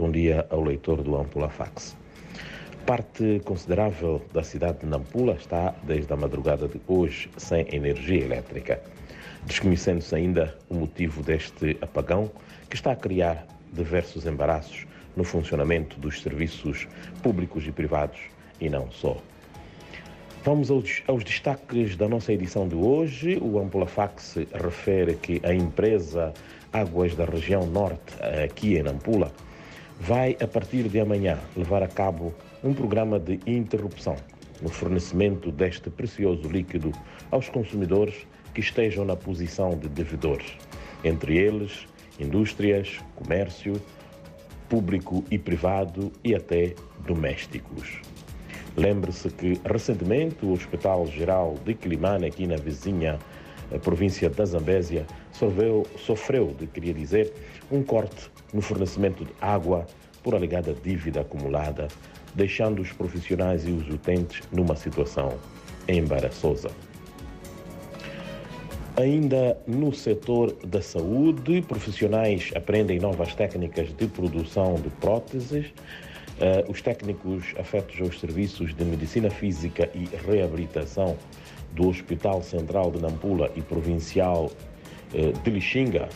Bom dia ao leitor do Ampula Fax. Parte considerável da cidade de Nampula está, desde a madrugada de hoje, sem energia elétrica. Desconhecendo-se ainda o motivo deste apagão, que está a criar diversos embaraços no funcionamento dos serviços públicos e privados, e não só. Vamos aos, aos, destaques da nossa edição de hoje. O Ampula Fax refere que a empresa Águas da Região Norte, aqui em Nampula, vai, a partir de amanhã, levar a cabo um programa de interrupção no fornecimento deste precioso líquido aos consumidores que estejam na posição de devedores, entre eles indústrias, comércio, público e privado e até domésticos. Lembre-se que recentemente o Hospital Geral de Quilimane, aqui na vizinha província da Zambésia, sofreu, sofreu, queria dizer, um corte no fornecimento de água por alegada dívida acumulada, deixando os profissionais e os utentes numa situação embaraçosa. Ainda no setor da saúde, profissionais aprendem novas técnicas de produção de próteses. Uh, os técnicos afetos aos serviços de medicina física e reabilitação do Hospital Central de Nampula e Provincial uh, de Lixinga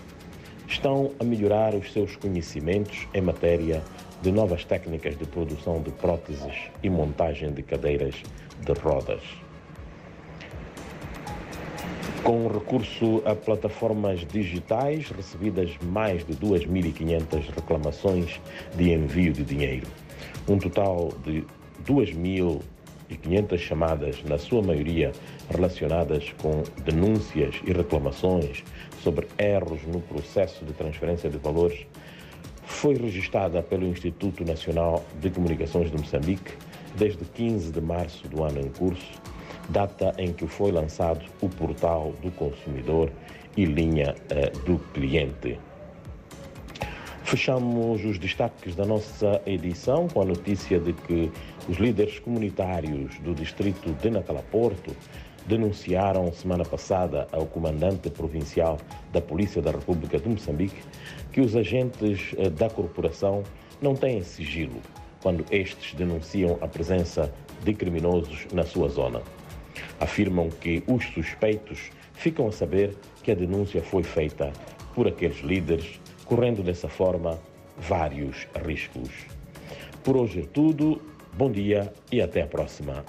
estão a melhorar os seus conhecimentos em matéria de novas técnicas de produção de próteses e montagem de cadeiras de rodas. Com recurso a plataformas digitais, recebidas mais de 2.500 reclamações de envio de dinheiro. Um total de 2.500 chamadas, na sua maioria relacionadas com denúncias e reclamações sobre erros no processo de transferência de valores, foi registrada pelo Instituto Nacional de Comunicações de Moçambique desde 15 de março do ano em curso data em que foi lançado o portal do consumidor e linha uh, do cliente. Fechamos os destaques da nossa edição com a notícia de que os líderes comunitários do distrito de Natalaporto denunciaram semana passada ao comandante provincial da Polícia da República de Moçambique que os agentes eh, da corporação não têm sigilo quando estes denunciam a presença de criminosos na sua zona. Afirmam que os suspeitos ficam a saber que a denúncia foi feita por aqueles líderes, correndo dessa forma vários riscos. Por hoje é tudo, bom dia e até a próxima.